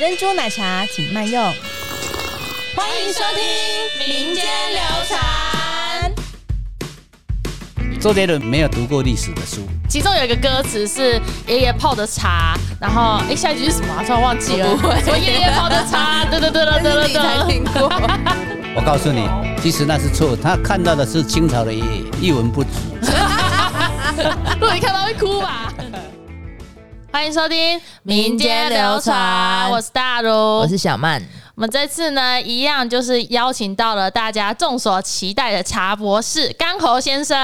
珍珠奶茶请慢用。欢迎收听民间流传。周杰伦没有读过历史的书，其中有一个歌词是爷爷泡的茶，然后哎，下一句是什么啊？突然忘记了。不会什么爷爷泡的茶？对对对对对对你才听过。我告诉你，其实那是错，他看到的是清朝的爷爷，一文不值。如果你看到会哭吧？欢迎收听民间流传，我是大如，我是小曼。我们这次呢，一样就是邀请到了大家众所期待的茶博士干侯先生。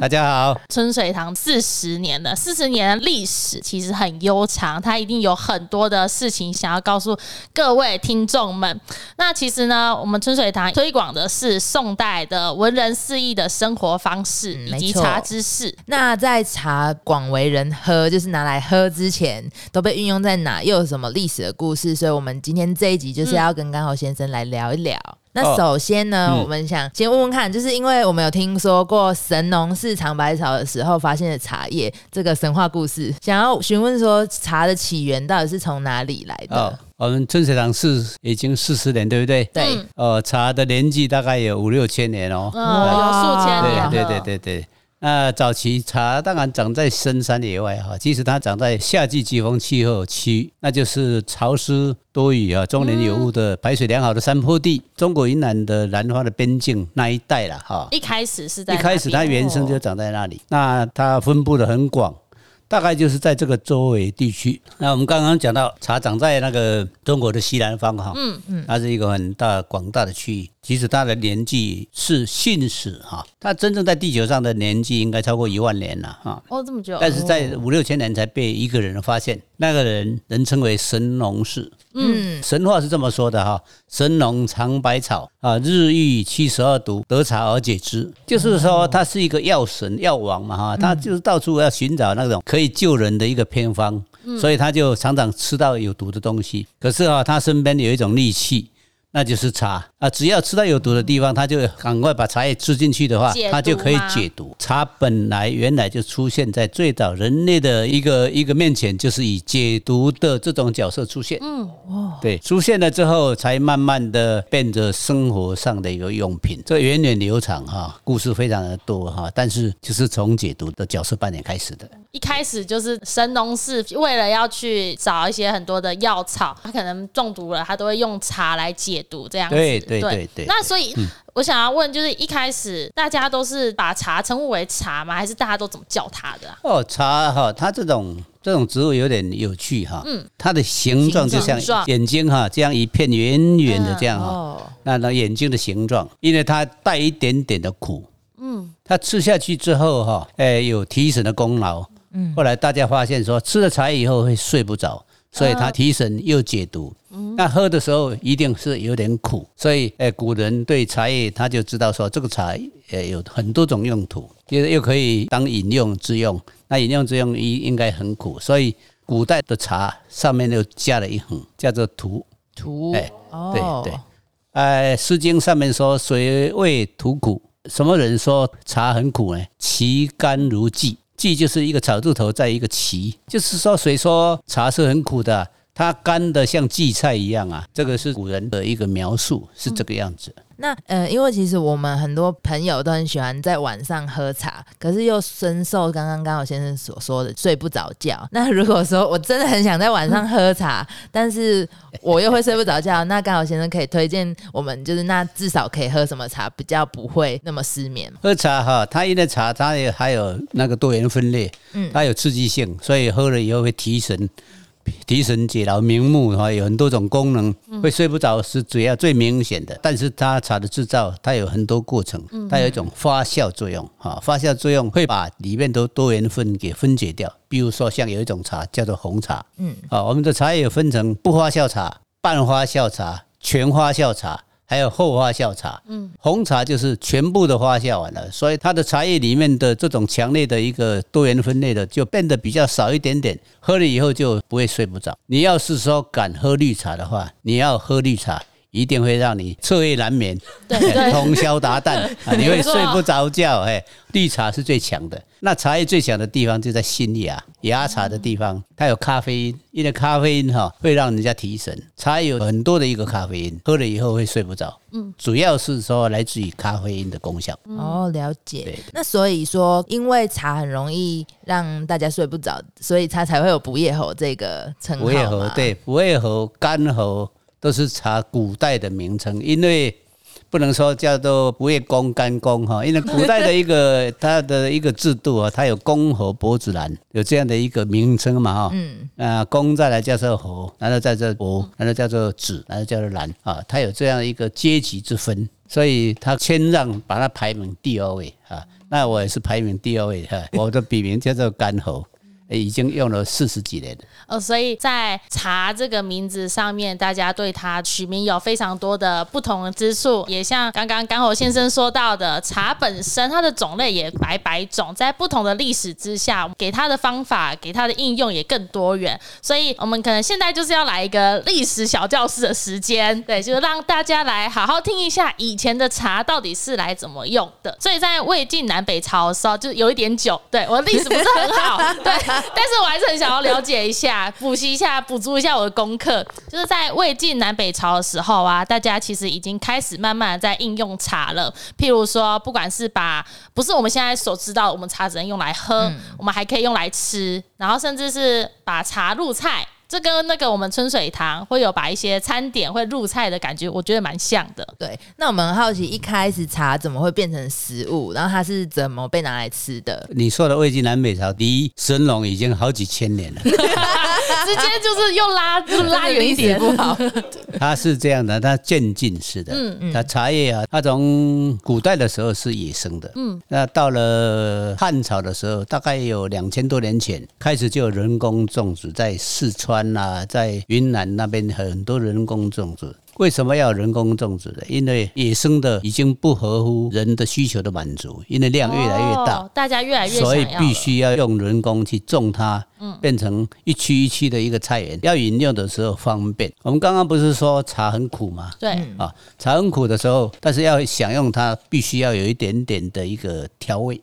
大家好，春水堂四十年了四十年的历史其实很悠长，他一定有很多的事情想要告诉各位听众们。那其实呢，我们春水堂推广的是宋代的文人四艺的生活方式以及嗯没错茶知识。那在茶广为人喝，就是拿来喝之前，都被运用在哪？又有什么历史的故事？所以，我们今天这一集就是要跟甘侯先生来聊一聊。那哦首先呢，嗯我们想先问问看，就是因为我们有听说过神农氏尝百草的时候发现的茶叶这个神话故事，想要询问说茶的起源到底是从哪里来的？哦，我们春水堂是已经四十年，对不对？对，嗯呃，茶的年纪大概有五六千年哦。嗯，有数千年对对对对。那早期茶当然长在深山野外哈，即使它长在夏季季风气候区，那就是潮湿多雨啊、终年有雾的排水良好的山坡地，中国云南的兰花的边境那一带了哈。一开始是在一开始它原生就长在那里，那它分布的很广，大概就是在这个周围地区。那我们刚刚讲到茶长在那个中国的西南方哈，嗯嗯，它是一个很大广大的区域。其实他的年纪是信史哈，他真正在地球上的年纪应该超过一万年了哈。哦这么久，但是在五六千年才被一个人发现，那个人人称为神农氏。嗯，神话是这么说的哈：神农尝百草啊，日遇七十二毒，得茶而解之。就是说，他是一个药神、药王嘛哈，他就是到处要寻找那种可以救人的一个偏方，所以他就常常吃到有毒的东西。可是啊，他身边有一种利器。那就是茶啊，只要吃到有毒的地方，他就赶快把茶叶吃进去的话解，毒它就可以解毒。茶本来原来就出现在最早人类的一个一个面前，就是以解毒的这种角色出现。嗯，对，出现了之后，才慢慢的变着生活上的一个用品，这源远流长哈，故事非常的多哈，但是就是从解毒的角色扮演开始的。一开始就是神农氏为了要去找一些很多的药草，他可能中毒了，他都会用茶来解毒这样子。对对对对那所以我想要问，就是一开始大家都是把茶称呼为茶吗？还是大家都怎么叫它的啊？哦，茶哈，它这种这种植物有点有趣哈，嗯，它的形状就像眼睛哈，这样一片圆圆的这样哈，哦，那那眼睛的形状，因为它带一点点的苦，嗯，它吃下去之后哈，哎，有提神的功劳，嗯，后来大家发现说吃了茶以后会睡不着。所以它提神又解毒，那喝的时候一定是有点苦，所以诶，古人对茶叶他就知道说这个茶呃有很多种用途，就是又可以当饮用之用，那饮用之用应应该很苦，所以古代的茶上面又加了一横，叫做荼。荼哎哦，对对。呃，《诗经》上面说“水味土苦”，什么人说茶很苦呢？其甘如荠，荠就是一个草字头在一个其，就是说谁说茶是很苦的？它干的像荠菜一样啊，这个是古人的一个描述，是这个样子。那呃，因为其实我们很多朋友都很喜欢在晚上喝茶，可是又深受刚刚刚好先生所说的睡不着觉。那如果说我真的很想在晚上喝茶，但是我又会睡不着觉，那刚好先生可以推荐我们，就是那至少可以喝什么茶比较不会那么失眠？喝茶哈，它因为茶它也还有那个多元分裂，嗯它有刺激性，所以喝了以后会提神。提神解劳、明目哈，有很多种功能，会睡不着是主要最明显的。但是它茶的制造，它有很多过程，它有一种发酵作用哈，发酵作用会把里面的多元分给分解掉。比如说像有一种茶叫做红茶，嗯，啊，我们的茶也有分成不发酵茶、半发酵茶、全发酵茶。还有后发酵茶，嗯，红茶就是全部的发酵完了，所以它的茶叶里面的这种强烈的一个多元分类的就变得比较少一点点，喝了以后就不会睡不着。你要是说敢喝绿茶的话，你要喝绿茶，一定会让你彻夜难眠，对 对通宵达旦，啊你会睡不着觉。哎，绿茶是最强的。那茶叶最强的地方就在新芽芽茶的地方，它有咖啡因，因为咖啡因哈会让人家提神。茶叶有很多的一个咖啡因，喝了以后会睡不着。嗯，主要是说来自于咖啡因的功效。哦，了解对。那所以说，因为茶很容易让大家睡不着，所以它才会有不夜喉这个称号不夜喉嘛对，不夜喉、干喉都是查古代的名称，因为不能说叫做不夜公、干公哈，因为古代的一个 它的一个制度啊，它有公和伯子男，有这样的一个名称嘛哈。嗯。啊，公再来叫做侯，然后再做伯，然后叫做子，然后叫做男啊，它有这样一个阶级之分，所以它谦让把它排名第二位啊。那我也是排名第二位哈，我的笔名叫做干侯。已经用了四十几年了。呃，所以在茶这个名字上面，大家对它取名有非常多的不同的之处。也像刚刚甘侯先生说到的，茶本身它的种类也百百种，在不同的历史之下，给它的方法、给它的应用也更多元。所以，我们可能现在就是要来一个历史小教室的时间，对，就是让大家来好好听一下以前的茶到底是来怎么用的。所以在魏晋南北朝的时候，就有一点久，对我的历史不是很好，对。但是我还是很想要了解一下，补习一下，补足一下我的功课。就是在魏晋南北朝的时候啊，大家其实已经开始慢慢的在应用茶了。譬如说，不管是把不是我们现在所知道，我们茶只能用来喝，我们还可以用来吃，然后甚至是把茶入菜。这跟那个我们春水堂会有把一些餐点会入菜的感觉，我觉得蛮像的。对，那我们很好奇，一开始茶怎么会变成食物？然后它是怎么被拿来吃的？你说的魏晋南北朝离神龙已经好几千年了，直接就是又拉就拉远一点，不好。它是这样的，它渐进式的。嗯嗯，它茶叶啊，它从古代的时候是野生的。嗯，那到了汉朝的时候，大概有两千多年前开始就有人工种植，在四川啊，在云南那边很多人工种植。为什么要人工种植呢？因为野生的已经不合乎人的需求的满足，因为量越来越大，哦大家越来越所以必须要用人工去种它，嗯变成一区一区的一个菜园，要饮用的时候方便。我们刚刚不是说茶很苦吗？对。啊，茶很苦的时候，但是要享用它，必须要有一点点的一个调味。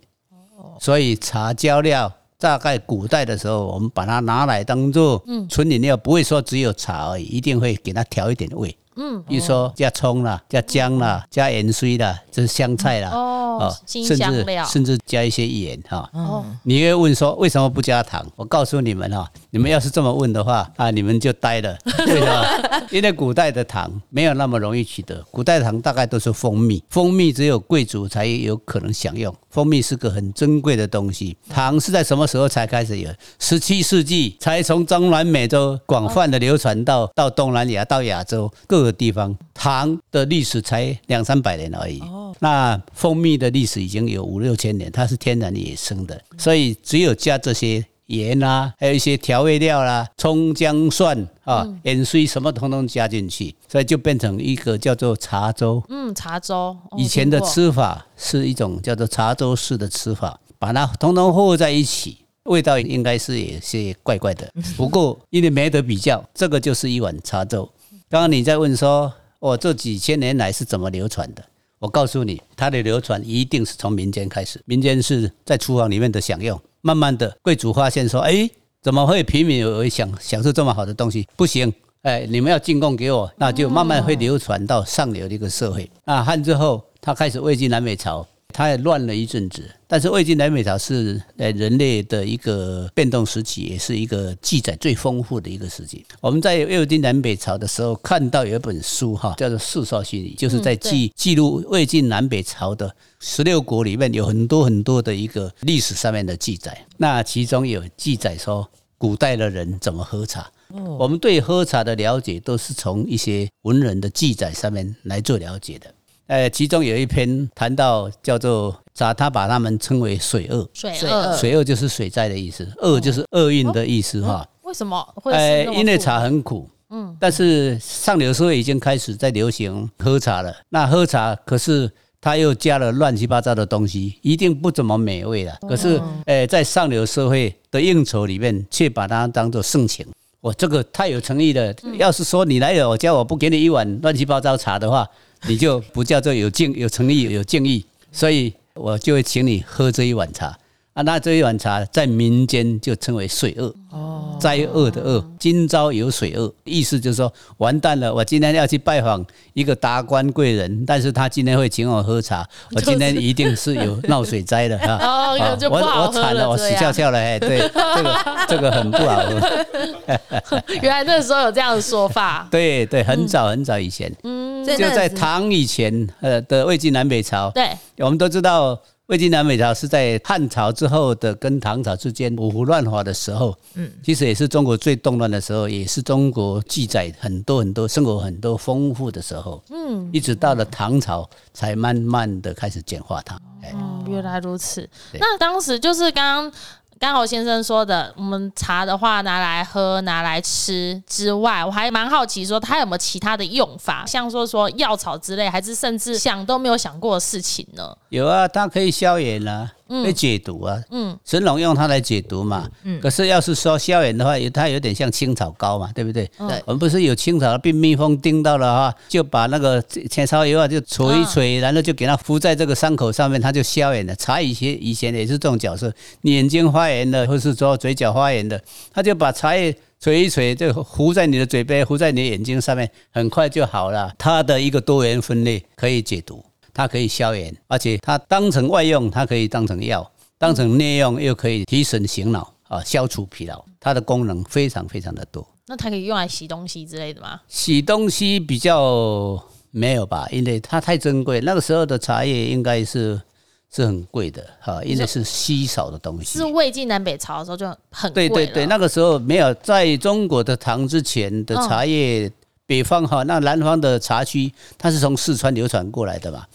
所以茶浇料大概古代的时候，我们把它拿来当做纯饮料，不会说只有茶而已，一定会给它调一点味。嗯，比如说加葱啦、加姜啦、加盐水啦，这是香菜啦，哦，甚至甚至加一些盐哈。哦，你会问说为什么不加糖？我告诉你们哈，你们要是这么问的话啊，你们就呆了。为什么？因为古代的糖没有那么容易取得，古代的糖大概都是蜂蜜，蜂蜜只有贵族才有可能享用。蜂蜜是个很珍贵的东西，糖是在什么时候才开始有？十七世纪才从中南美洲广泛的流传到到东南亚、到亚洲各个地方。糖的历史才两三百年而已。那蜂蜜的历史已经有五六千年，它是天然野生的，所以只有加这些盐啊，还有一些调味料啦、葱姜蒜啊、盐水什么通通加进去，所以就变成一个叫做茶粥。嗯，茶粥。哦以前的吃法是一种叫做茶粥式的吃法，把它通通和在一起。味道应该是有些怪怪的，不过因为没得比较，这个就是一碗茶粥。刚刚你在问说，我这几千年来是怎么流传的？我告诉你，它的流传一定是从民间开始，民间是在厨房里面的享用，慢慢的贵族发现说，哎，怎么会平民有享享受这么好的东西？不行，哎，你们要进贡给我，那就慢慢会流传到上流的一个社会。啊，汉之后，他开始魏晋南北朝，他也乱了一阵子，但是魏晋南北朝是呃人类的一个变动时期，也是一个记载最丰富的一个时期。我们在魏晋南北朝的时候，看到有一本书哈，叫做《世说新语》，就是在记记录魏晋南北朝的十六国里面有很多很多的一个历史上面的记载。那其中有记载说，古代的人怎么喝茶。我们对喝茶的了解都是从一些文人的记载上面来做了解的。呃，其中有一篇谈到叫做茶，他把他们称为水鳄，水水鳄鳄水鳄就是水灾的意思，恶就是厄运的意思哈。为什么会呃因为茶很苦，嗯，但是上流社会已经开始在流行喝茶了。那喝茶可是他又加了乱七八糟的东西，一定不怎么美味了。可是，呃，在上流社会的应酬里面，却把它当做盛情。我这个太有诚意了。要是说你来了我家，我不给你一碗乱七八糟茶的话，你就不叫做有敬、有诚意、有敬意。所以我就会请你喝这一碗茶。啊，那这一碗茶在民间就称为水厄，哦，灾厄的厄，今朝有水厄，意思就是说完蛋了，我今天要去拜访一个达官贵人，但是他今天会请我喝茶，我今天一定是有闹水灾的 哈，哦，就不好我惨了，我死翘翘了，哎，对，这个这个很不好喝。原来那时候有这样的说法，对对，很早很早以前，嗯，就在唐以前，呃的魏晋南北朝，对，我们都知道。魏晋南北朝是在汉朝之后的，跟唐朝之间五胡乱华的时候，嗯，其实也是中国最动乱的时候，也是中国记载很多很多生活很多丰富的时候，嗯，一直到了唐朝才慢慢的开始简化它。哦，原来如此。那当时就是刚刚。刚好先生说的，我们茶的话拿来喝、拿来吃之外，我还蛮好奇说它有没有其他的用法，像说说药草之类，还是甚至想都没有想过的事情呢？有啊，它可以消炎啊。会解毒啊，嗯，神农用它来解毒嘛，嗯，可是要是说消炎的话，它有点像青草膏嘛，对不对？对，我们不是有青草被蜜蜂叮到了哈，就把那个前草油啊，就捶一捶，然后就给它敷在这个伤口上面，它就消炎了。茶以前以前也是这种角色，眼睛发炎的，或是说嘴角发炎的，他就把茶叶捶一捶，就糊在你的嘴边，糊在你的眼睛上面，很快就好了。它的一个多元分类可以解毒。它可以消炎，而且它当成外用，它可以当成药；当成内用，又可以提神醒脑啊，消除疲劳。它的功能非常非常的多。那它可以用来洗东西之类的吗？洗东西比较没有吧，因为它太珍贵。那个时候的茶叶应该是是很贵的哈，因为是稀少的东西。是魏晋南北朝的时候就很贵对对对，那个时候没有在中国的唐之前的茶叶。北方哈，那南方的茶区，它是从四川流传过来的嘛，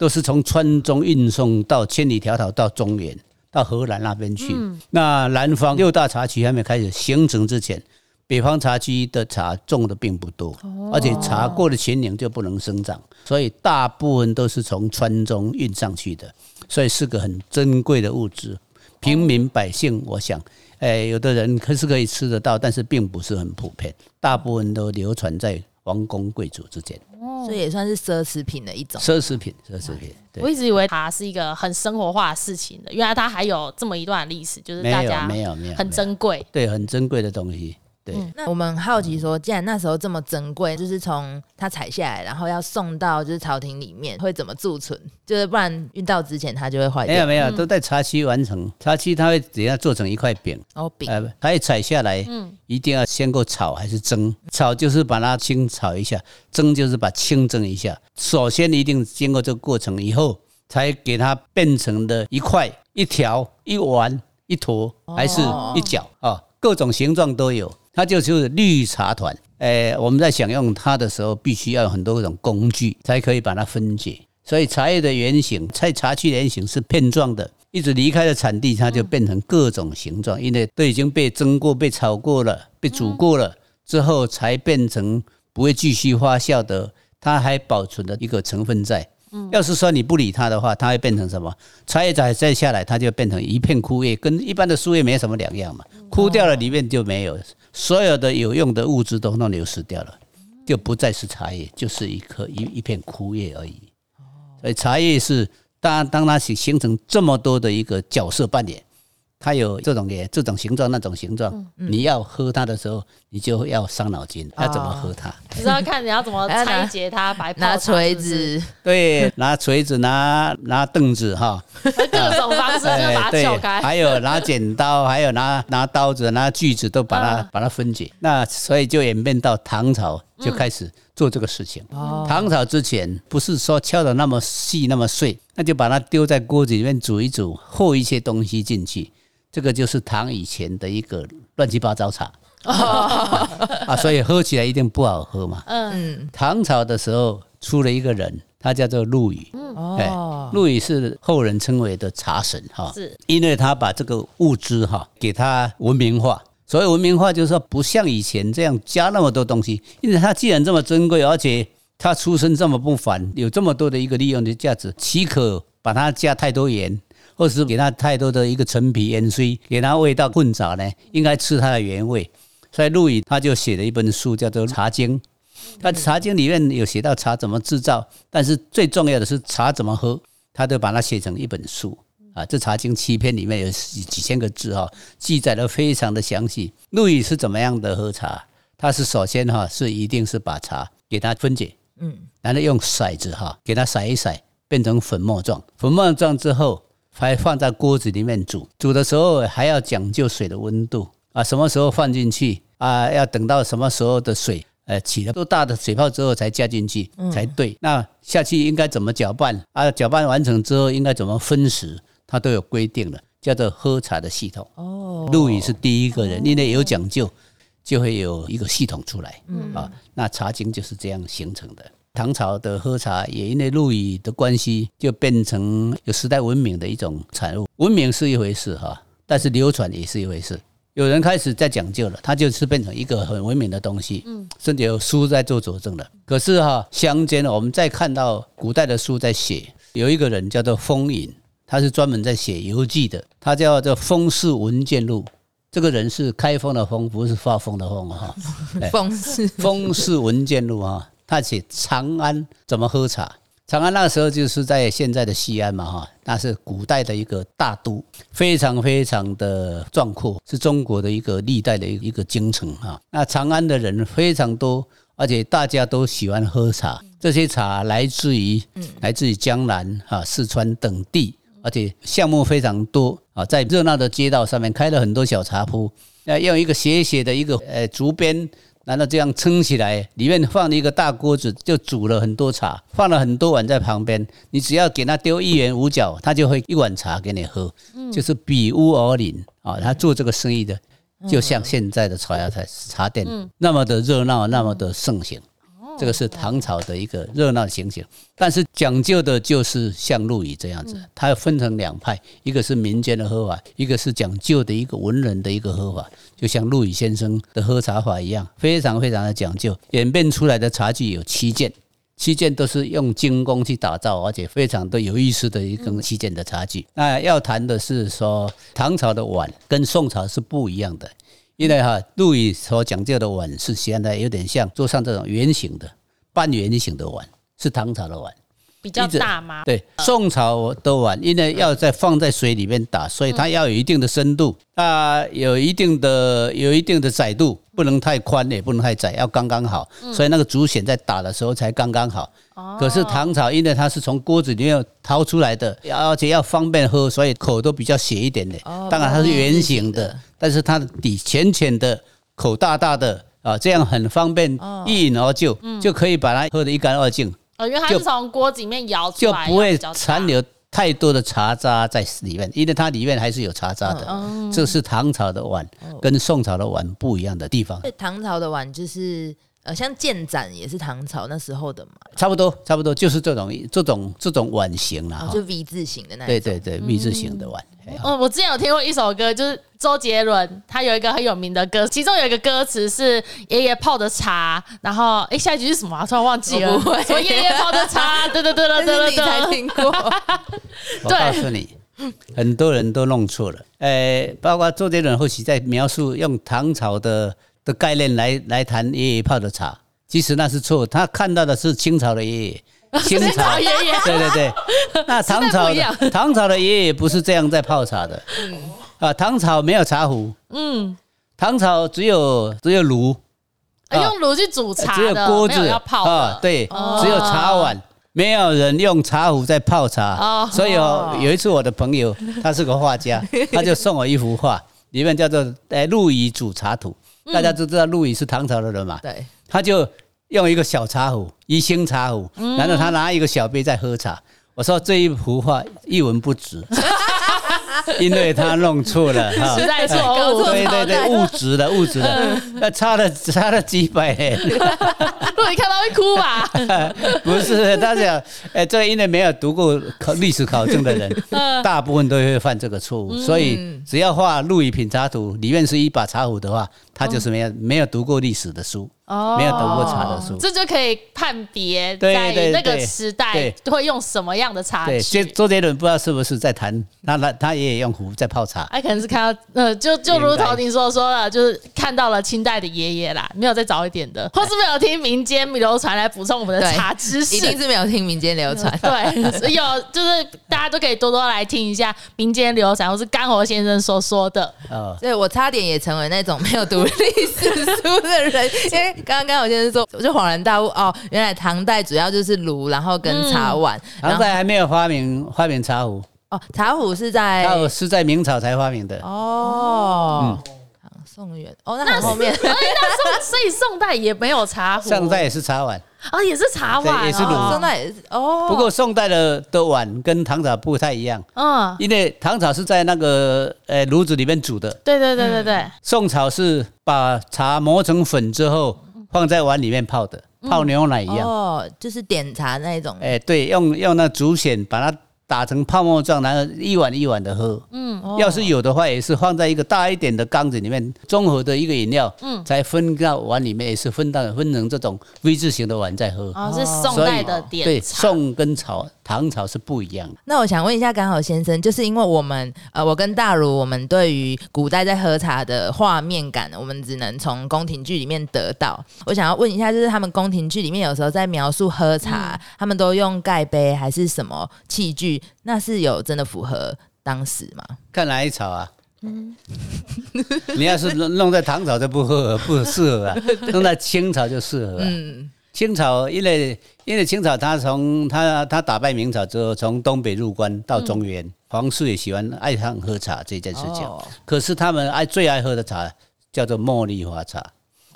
都是从川中运送到千里迢迢到中原，到荷兰那边去。那南方六大茶区还没开始形成之前，北方茶区的茶种的并不多，而且茶过了秦岭就不能生长，所以大部分都是从川中运上去的，所以是个很珍贵的物质。平民百姓，我想。哎，有的人可是可以吃得到，但是并不是很普遍，大部分都流传在王公贵族之间，所以也算是奢侈品的一种。奢侈品，奢侈品。我一直以为它是一个很生活化的事情的，原来它还有这么一段历史，就是大家没有没有很珍贵，对，很珍贵的东西。那我们好奇说，既然那时候这么珍贵，就是从它采下来，然后要送到就是朝廷里面，会怎么贮存？就是不然运到之前它就会坏掉。没有没有，都在茶区完成。茶区它会怎样做成一块饼？哦，饼。它一采下来，嗯，一定要先过炒还是蒸？炒就是把它清炒一下，蒸就是把清蒸一下。首先一定经过这个过程以后，才给它变成的一块、一条、一丸、一坨还是一角啊？各种形状都有。它就是绿茶团，诶，我们在享用它的时候，必须要有很多种工具才可以把它分解。所以茶叶的原型，在茶区原型是片状的，一直离开了产地，它就变成各种形状，因为都已经被蒸过、被炒过了、被煮过了之后，才变成不会继续发酵的，它还保存了一个成分在。要是说你不理它的话，它会变成什么？茶叶再再下来，它就变成一片枯叶，跟一般的树叶没什么两样嘛。枯掉了，里面就没有所有的有用的物质都弄流失掉了，就不再是茶叶，就是一颗一一片枯叶而已。所以茶叶是当当它形形成这么多的一个角色扮演。它有这种也这种形状那种形状，你要喝它的时候，你就要伤脑筋，要怎么喝它？你知道看你要怎么拆解它，白拿锤子，对，拿锤子，拿拿凳子哈，各种方式就把它撬开。还有拿剪刀，还有拿拿刀子，拿锯子都把它把它分解。那所以就演变到唐朝就开始做这个事情。唐朝之前不是说敲的那么细那么碎，那就把它丢在锅子里面煮一煮，和一些东西进去。这个就是唐以前的一个乱七八糟茶啊，所以喝起来一定不好喝嘛。嗯，唐朝的时候出了一个人，他叫做陆羽。哦，陆羽是后人称为的茶神哈，是因为他把这个物资哈给他文明化。所谓文明化，就是说不像以前这样加那么多东西，因为他既然这么珍贵，而且他出身这么不凡，有这么多的一个利用的价值，岂可把它加太多盐？或是给它太多的一个陈皮盐水，给它味道混杂呢？应该吃它的原味，所以陆羽他就写了一本书叫做《茶经》，他《茶经》里面有写到茶怎么制造，但是最重要的是茶怎么喝，他都把它写成一本书啊。这《茶经》七篇里面有几几千个字哈，记载的非常的详细。陆羽是怎么样的喝茶？他是首先哈是一定是把茶给它分解，嗯，然后用骰子哈给它筛一筛，变成粉末状。粉末状之后。还放在锅子里面煮，煮的时候还要讲究水的温度啊，什么时候放进去啊？要等到什么时候的水，呃，起了多大的水泡之后才加进去才对。那下去应该怎么搅拌啊？搅拌完成之后应该怎么分食，它都有规定的，叫做喝茶的系统。哦，陆羽是第一个人，因为有讲究，就会有一个系统出来。嗯啊，那茶经就是这样形成的。唐朝的喝茶也因为陆羽的关系，就变成有时代文明的一种产物。文明是一回事哈，但是流传也是一回事。有人开始在讲究了，它就是变成一个很文明的东西。嗯，甚至有书在做佐证了。可是哈，乡间我们再看到古代的书在写，有一个人叫做风隐，他是专门在写游记的，他叫做《风氏文件录》。这个人是开封的封，不是发疯的疯哈。风氏风氏文件录啊。他写长安怎么喝茶？长安那个时候就是在现在的西安嘛，哈，那是古代的一个大都，非常非常的壮阔，是中国的一个历代的一一个京城哈。那长安的人非常多，而且大家都喜欢喝茶。这些茶来自于来自于江南哈、四川等地，而且项目非常多啊，在热闹的街道上面开了很多小茶铺，那用一个斜斜的一个呃竹编。然后这样撑起来，里面放了一个大锅子，就煮了很多茶，放了很多碗在旁边。你只要给他丢一元五角，他就会一碗茶给你喝，就是比屋而邻啊。他做这个生意的，就像现在的茶茶茶店那么的热闹，那么的盛行。这个是唐朝的一个热闹情形，但是讲究的就是像陆羽这样子，它要分成两派，一个是民间的喝法，一个是讲究的一个文人的一个喝法，就像陆羽先生的喝茶法一样，非常非常的讲究。演变出来的茶具有七件，七件都是用精工去打造，而且非常的有意思的一根七件的茶具。那要谈的是说，唐朝的碗跟宋朝是不一样的。因为哈，陆羽所讲究的碗是现在有点像桌上这种圆形的、半圆形的碗，是唐朝的碗。比较大吗？对，宋朝的碗，因为要在放在水里面打，所以它要有一定的深度，啊，有一定的有一定的窄度，不能太宽也不能太窄，要刚刚好。所以那个竹筅在打的时候才刚刚好。可是唐朝，因为它是从锅子里面掏出来的，而且要方便喝，所以口都比较斜一点的。当然它是圆形的，但是它的底浅浅的，口大大的啊，这样很方便一饮而就，就可以把它喝得一干二净。因为它是从锅子里面舀出来，就不会残留太多的茶渣在里面，因为它里面还是有茶渣的。这是唐朝的碗，跟宋朝的碗不一样的地方。唐朝的碗就是呃，像建盏也是唐朝那时候的嘛，差不多，差不多就是这种这种这种碗型了，就 V 字形的那。对对对，V 字形的碗。哦，我之前有听过一首歌，就是周杰伦他有一个很有名的歌，其中有一个歌词是爷爷泡的茶，然后哎，下一句是什么？突然忘记了。我爷爷泡的茶，对对对对对对。你才听过。我告诉你，很多人都弄错了。哎，包括周杰伦后期在描述用唐朝的的概念来来谈爷爷泡的茶，其实那是错，他看到的是清朝的爷爷。清朝。爷爷，对对对，那唐朝的唐朝的爷爷不是这样在泡茶的，啊，唐朝没有茶壶，嗯，唐朝只有只有炉，用炉去煮茶只有锅子。要泡啊，对，只有茶碗，没有人用茶壶在泡茶，所以哦，有一次我的朋友他是个画家，他就送我一幅画，里面叫做《哎陆羽煮茶图》，大家都知道陆羽是唐朝的人嘛，对，他就。用一个小茶壶，一星茶壶，然后他拿一个小杯在喝茶。我说这一幅画一文不值，因为他弄错了，实在错误，对对对，物质的物质的，那差了差了几百年。如果你看到会哭吧？不是，他讲，哎，这因为没有读过考历史考证的人，大部分都会犯这个错误，所以只要画陆羽品茶图，里面是一把茶壶的话。他就是没有没有读过历史的书，哦没有读过茶的书。这就可以判别对在那个时代对会用什么样的茶对，具周。周杰伦不知道是不是在谈，他他他也用壶在泡茶。哎，可能是看到，呃，就就如同你所说的，就是看到了清代的爷爷啦，没有再早一点的，或是没有听民间流传来补充我们的茶知识。一定是没有听民间流传。对，有就是大家都可以多多来听一下民间流传，或是干活先生所说的。哦，对我差点也成为那种没有读 历史书的人，因为刚刚刚我先生说，我就恍然大悟哦，原来唐代主要就是炉，然后跟茶碗，然唐代还没有发明发明茶壶，哦茶壶是在茶壶是在明朝才发明的。哦。唐宋元哦，那很后面。哎，那宋所以宋代也没有茶壶，宋代也是茶碗，哦也是茶碗，对也是炉哦宋代也是哦，不过宋代的的碗跟唐朝不太一样，嗯，因为唐朝是在那个呃炉子里面煮的，对对对对对，宋朝是把茶磨成粉之后放在碗里面泡的，泡牛奶一样。哦，就是点茶那一种，哎、对，用用那竹筅把它打成泡沫状，然后一碗一碗的喝。嗯，要是有的话，也是放在一个大一点的缸子里面，综合的一个饮料，嗯，才分到碗里面，也是分到分成这种 V 字形的碗再喝。哦是宋所以代的对点对，宋跟朝唐朝是不一样的。那我想问一下，刚好先生，就是因为我们呃，我跟大如，我们对于古代在喝茶的画面感，我们只能从宫廷剧里面得到。我想要问一下，就是他们宫廷剧里面有时候在描述喝茶，他们都用盖杯还是什么器具？那是有真的符合当时吗？看哪一朝啊？嗯 你要是弄弄在唐朝就不合不适合啊，弄在清朝就适合啊。嗯，清朝因为因为清朝他从他他打败明朝之后，从东北入关到中原，皇室也喜欢爱上喝茶这件事情。哦可是他们爱最爱喝的茶叫做茉莉花茶。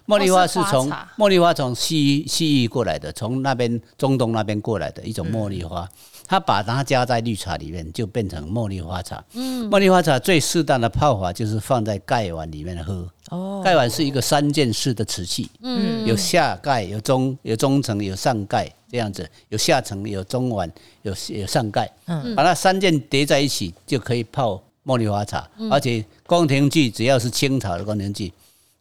茉莉花是从茉莉花从西域西域过来的，从那边中东那边过来的一种茉莉花，它把它加在绿茶里面，就变成茉莉花茶。嗯，茉莉花茶最适当的泡法就是放在盖碗里面喝。哦，盖碗是一个三件式的瓷器，嗯，有下盖、有中、有中层、有上盖这样子，有下层、有中碗、有有上盖，嗯，把那三件叠在一起就可以泡茉莉花茶，而且宫廷剧只要是清朝的宫廷剧，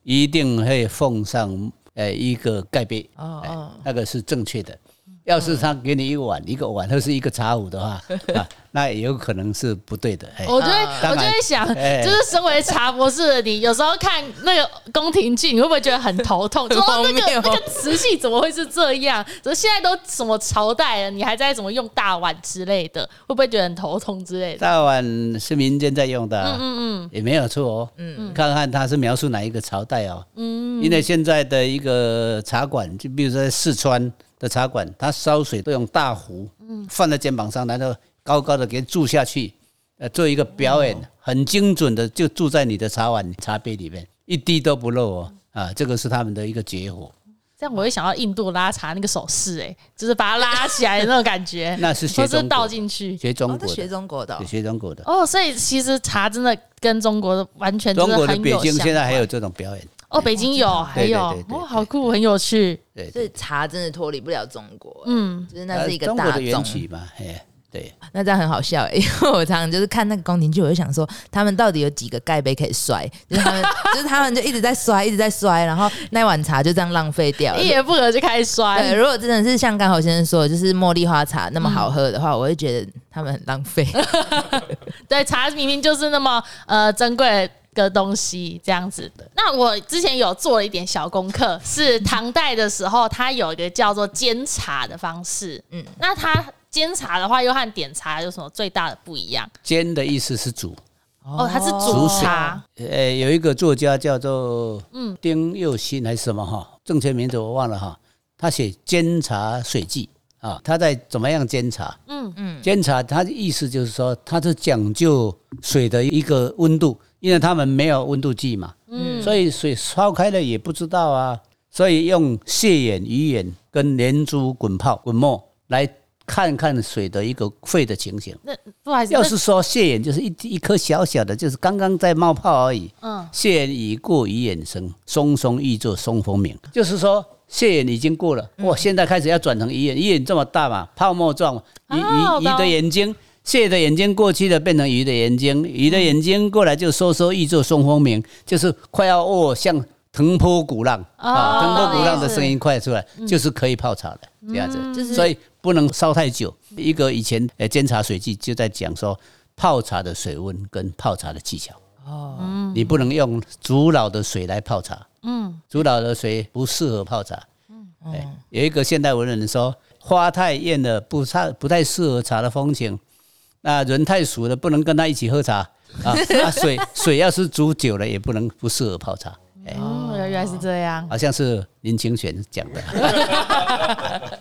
一定会奉上呃一个盖杯，哎哦。哦，那个是正确的。要是他给你一个碗，一个碗或是一个茶壶的话，啊，那也有可能是不对的。哎我就会啊我就会想，哎就是身为茶博士的你，有时候看那个宫廷剧，你会不会觉得很头痛？说荒那个 那个瓷器怎么会是这样？说现在都什么朝代了，你还在怎么用大碗之类的，会不会觉得很头痛之类的？大碗是民间在用的、啊，嗯嗯也没有错哦。嗯，看看他是描述哪一个朝代哦。嗯，因为现在的一个茶馆，就比如说在四川的茶馆，他烧水都用大壶，嗯放在肩膀上，然后高高的给注下去，呃，做一个表演，很精准的就注在你的茶碗、茶杯里面，一滴都不漏哦。啊，这个是他们的一个绝活，这样我会想到印度拉茶那个手势，哎，就是把它拉起来的那种感觉，那是学或是倒进去。学中哦，这学国的，中国的哦，学中国的。哦，所以其实茶真的跟中国的完全就中国的北京现在还有这种表演，哦，北京有还有哦，好酷，很有趣。对所以茶真的脱离不了中国，嗯，就是那是一个呃中国的大众缘起嘛，哎，对。那这样很好笑哎，因为我常常就是看那个宫廷剧，我就想说他们到底有几个盖杯可以摔，就是他们就是他们就一直在摔，一直在摔，然后那碗茶就这样浪费掉了一。言不合就开始摔对，。如果真的是像刚好先生说的，就是茉莉花茶那么好喝的话，我会觉得他们很浪费。对，茶明明就是那么呃珍贵的东西，这样子的。那我之前有做了一点小功课，是唐代的时候，它有一个叫做煎茶的方式。嗯嗯，那它煎茶的话，又和点茶有什么最大的不一样？煎的意思是煮，哦，它是煮茶。呃，有一个作家叫做嗯丁佑新还是什么哈，正确名字我忘了哈，他写《煎茶水记》啊，他在怎么样监察？嗯嗯，煎茶他的意思就是说，他是讲究水的一个温度，因为他们没有温度计嘛，嗯，所以水烧开了也不知道啊，所以用蟹眼、鱼眼跟连珠滚泡滚沫来看看水的一个沸的情形。那不好意思，要是说蟹眼就是一一颗小小的，就是刚刚在冒泡而已。嗯蟹眼已过鱼眼生，松松欲作松风鸣。就是说蟹眼已经过了，哇，现在开始要转成鱼眼，鱼眼这么大嘛，泡沫状，鱼鱼鱼的眼睛。蟹的眼睛过去了，变成鱼的眼睛；鱼的眼睛过来就收缩欲作松风鸣，就是快要哦，像腾波鼓浪啊，哦腾波鼓浪的是声音快出来，就是可以泡茶的这样子。就是所以不能烧太久。一个以前呃监察水记就在讲说，泡茶的水温跟泡茶的技巧。哦，你不能用煮老的水来泡茶。嗯，煮老的水不适合泡茶。嗯，哎，有一个现代文人说，花太艳了，不太不太适合茶的风情。那人太熟了，不能跟他一起喝茶 啊。啊，水水要是煮久了，也不能不适合泡茶。哎，哦，原来是这样。好像是林清玄讲的。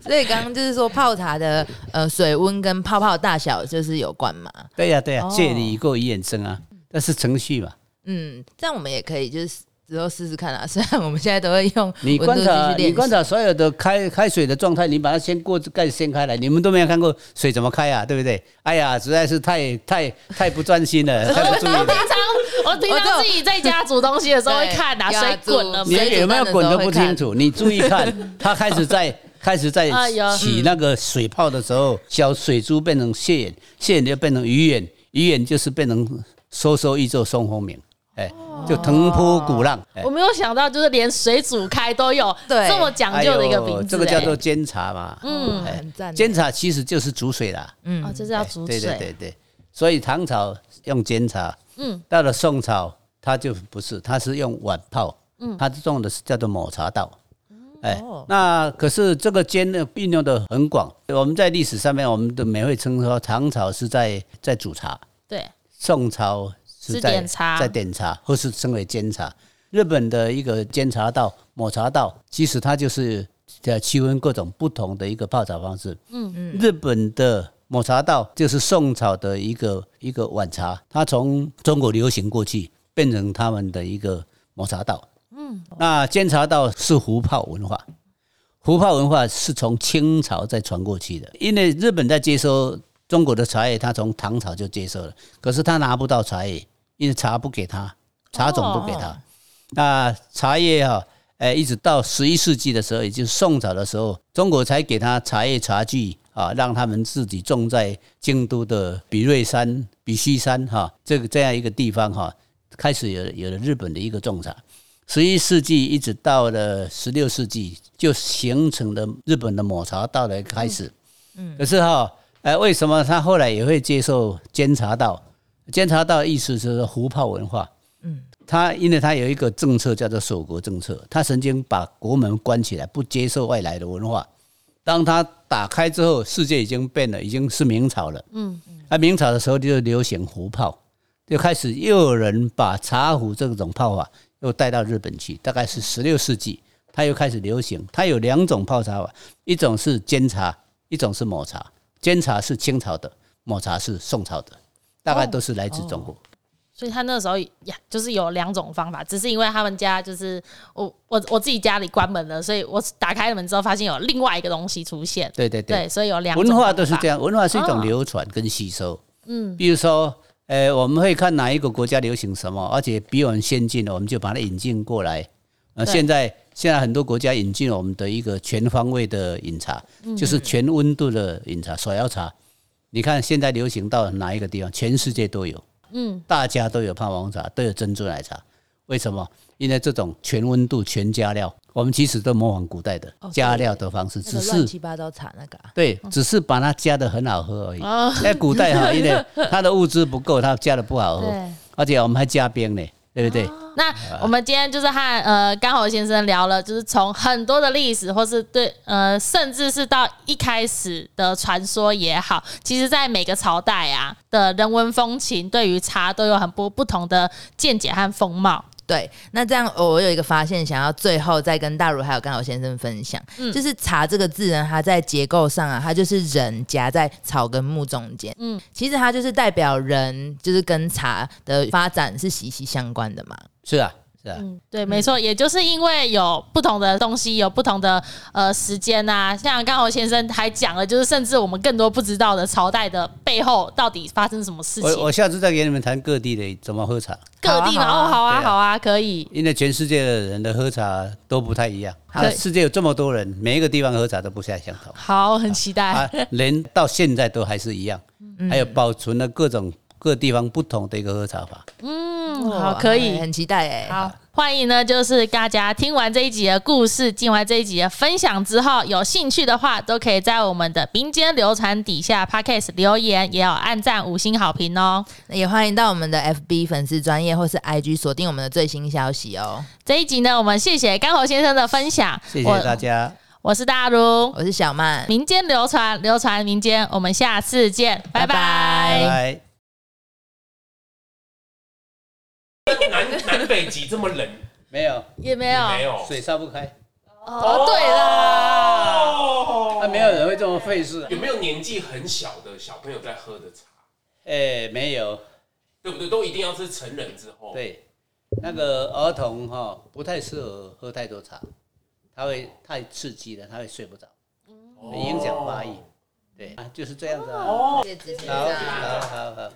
所以刚刚就是说泡茶的呃水温跟泡泡大小就是有关嘛。对呀、对呀、哦借力过于衍生啊，那是程序嘛。嗯，这样我们也可以就是之后试试看啊。虽然我们现在都会用你观察，你观察所有的开开水的状态，你把它先过盖掀开来，你们都没有看过水怎么开啊，对不对？哎呀，实在是太太太不专心了，太不注意了。平常我平常自己在家煮东西的时候会看啊，水滚了你没？水有没有滚都不清楚，你注意看，它开始在 开始在起那个水泡的时候，小水珠变成蟹眼，蟹眼就变成鱼眼，鱼眼就是变成收收一座松风鸣，哎，就腾波鼓浪。哎。我没有想到，就是连水煮开都有对。这么讲究的一个名字、这个叫做哎煎茶嘛。嗯。哎很赞。煎茶其实就是煮水啦。哦，就是要煮对水，对对对，所以唐朝用煎茶，嗯，到了宋朝它就不是，它是用碗泡，嗯，它种的是叫做抹茶道。哎，那可是这个煎呢运用的很广。我们在历史上面，我们的每会称说唐朝是在在煮茶，对。宋朝是是在点茶在点茶，或是称为煎茶。日本的一个煎茶道、抹茶道，其实它就是呃区分各种不同的一个泡茶方式。嗯嗯，日本的抹茶道就是宋朝的一个一个晚茶，它从中国流行过去，变成他们的一个抹茶道。嗯，那煎茶道是壶泡文化，壶泡文化是从清朝再传过去的，因为日本在接收中国的茶叶，他从唐朝就接收了，可是他拿不到茶叶，因为茶不给他，茶种不给他。那茶叶哈、哎，一直到十一世纪的时候，也就是宋朝的时候，中国才给他茶叶茶具啊，让他们自己种在京都的比瑞山、比须山哈、这个这样一个地方哈、开始有有了日本的一个种茶。十一世纪一直到了十六世纪，就形成了日本的抹茶道的开始。嗯，可是哈、哎，为什么他后来也会接受煎茶道？煎茶道的意思就是壶泡文化。嗯，他因为他有一个政策叫做锁国政策，他曾经把国门关起来，不接受外来的文化。当他打开之后，世界已经变了，已经是明朝了。嗯，啊，明朝的时候就流行壶泡，就开始又有人把茶壶这种泡法又带到日本去，大概是十六世纪，他又开始流行。它有两种泡茶法，一种是煎茶，一种是抹茶。煎茶是清朝的，抹茶是宋朝的，大概都是来自中国。所以他那时候呀，就是有两种方法，只是因为他们家就是我我我自己家里关门了，所以我打开了门之后，发现有另外一个东西出现，对对对，对，所以有两文化都是这样，文化是一种哦流传跟吸收。嗯，比如说，呃，我们会看哪一个国家流行什么，而且比我们先进的，我们就把它引进过来。呃，现在现在很多国家引进了我们的一个全方位的饮茶，嗯就是全温度的饮茶，手摇茶。你看现在流行到哪一个地方？全世界都有，嗯，大家都有泡王茶，都有珍珠奶茶。为什么？因为这种全温度、全加料，我们其实都模仿古代的加料的方式，只是七八糟茶那个、啊，对，只是把它加的很好喝而已。哦在古代哈，因为 它的物资不够，它加的不好喝，而且我们还加冰呢，对不对？那我们今天就是和呃刚好先生聊了，就是从很多的历史，或是对呃，甚至是到一开始的传说也好，其实在每个朝代啊的人文风情，对于茶都有很多不同的见解和风貌。对，那这样我有一个发现，想要最后再跟大如还有甘好先生分享，嗯就是“茶”这个字呢，它在结构上啊，它就是人夹在草跟木中间，嗯，其实它就是代表人，就是跟茶的发展是息息相关的嘛。是啊，是啊，嗯，对，没错，也就是因为有不同的东西，有不同的呃时间呐、像刚好先生还讲了，就是甚至我们更多不知道的朝代的背后到底发生什么事情，我我下次再给你们谈各地的怎么喝茶，各地哦，好啊，好啊，可以，因为全世界的人的喝茶都不太一样。世界有这么多人，每一个地方喝茶都不太相同。好，很期待。啊，人到现在都还是一样，还有保存了各种各地方不同的一个喝茶法。嗯，好，可以，很期待哎、好，欢迎呢，就是大家听完这一集的故事，听完这一集的分享之后，有兴趣的话，都可以在我们的民间流传底下 podcast 留言，也有按赞五星好评哦。也欢迎到我们的 FB 粉丝专业或是 IG 锁定我们的最新消息哦。这一集呢，我们谢谢干侯先生的分享，谢谢大家。我是大如，我是小曼，民间流传，流传民间，我们下次见，拜拜。南南北极这么冷，没有，也没有，没有，水烧不开。哦，对啦，那没有人会这么费事。有没有年纪很小的小朋友在喝的茶？哎，没有，对不对？都一定要是成人之后。对，那个儿童哈不太适合喝太多茶。他会太刺激了，他会睡不着，影响发育。对啊，就是这样子啊。好，好好好。